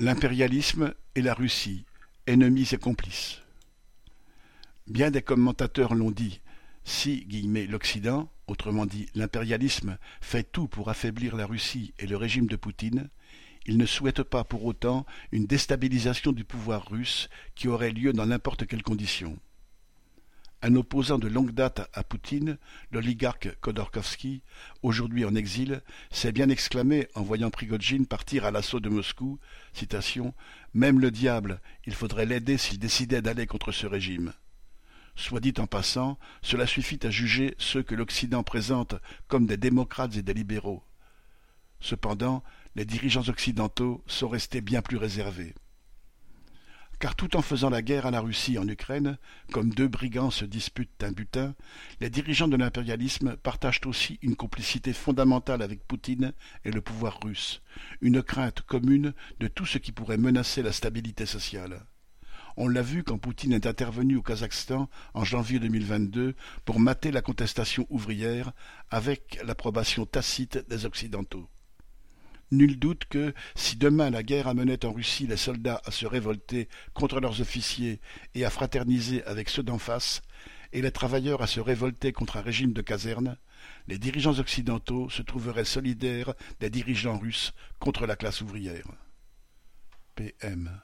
L'impérialisme et la Russie, ennemis et complices. Bien des commentateurs l'ont dit, si l'Occident, autrement dit l'impérialisme, fait tout pour affaiblir la Russie et le régime de Poutine, il ne souhaite pas pour autant une déstabilisation du pouvoir russe qui aurait lieu dans n'importe quelles conditions. Un opposant de longue date à Poutine, l'oligarque Khodorkovsky, aujourd'hui en exil, s'est bien exclamé en voyant Prigogine partir à l'assaut de Moscou, Même le diable, il faudrait l'aider s'il décidait d'aller contre ce régime. Soit dit en passant, cela suffit à juger ceux que l'Occident présente comme des démocrates et des libéraux. Cependant, les dirigeants occidentaux sont restés bien plus réservés car tout en faisant la guerre à la Russie en Ukraine, comme deux brigands se disputent un butin, les dirigeants de l'impérialisme partagent aussi une complicité fondamentale avec Poutine et le pouvoir russe, une crainte commune de tout ce qui pourrait menacer la stabilité sociale. On l'a vu quand Poutine est intervenu au Kazakhstan en janvier 2022 pour mater la contestation ouvrière avec l'approbation tacite des Occidentaux. Nul doute que, si demain la guerre amenait en Russie les soldats à se révolter contre leurs officiers et à fraterniser avec ceux d'en face, et les travailleurs à se révolter contre un régime de caserne, les dirigeants occidentaux se trouveraient solidaires des dirigeants russes contre la classe ouvrière. PM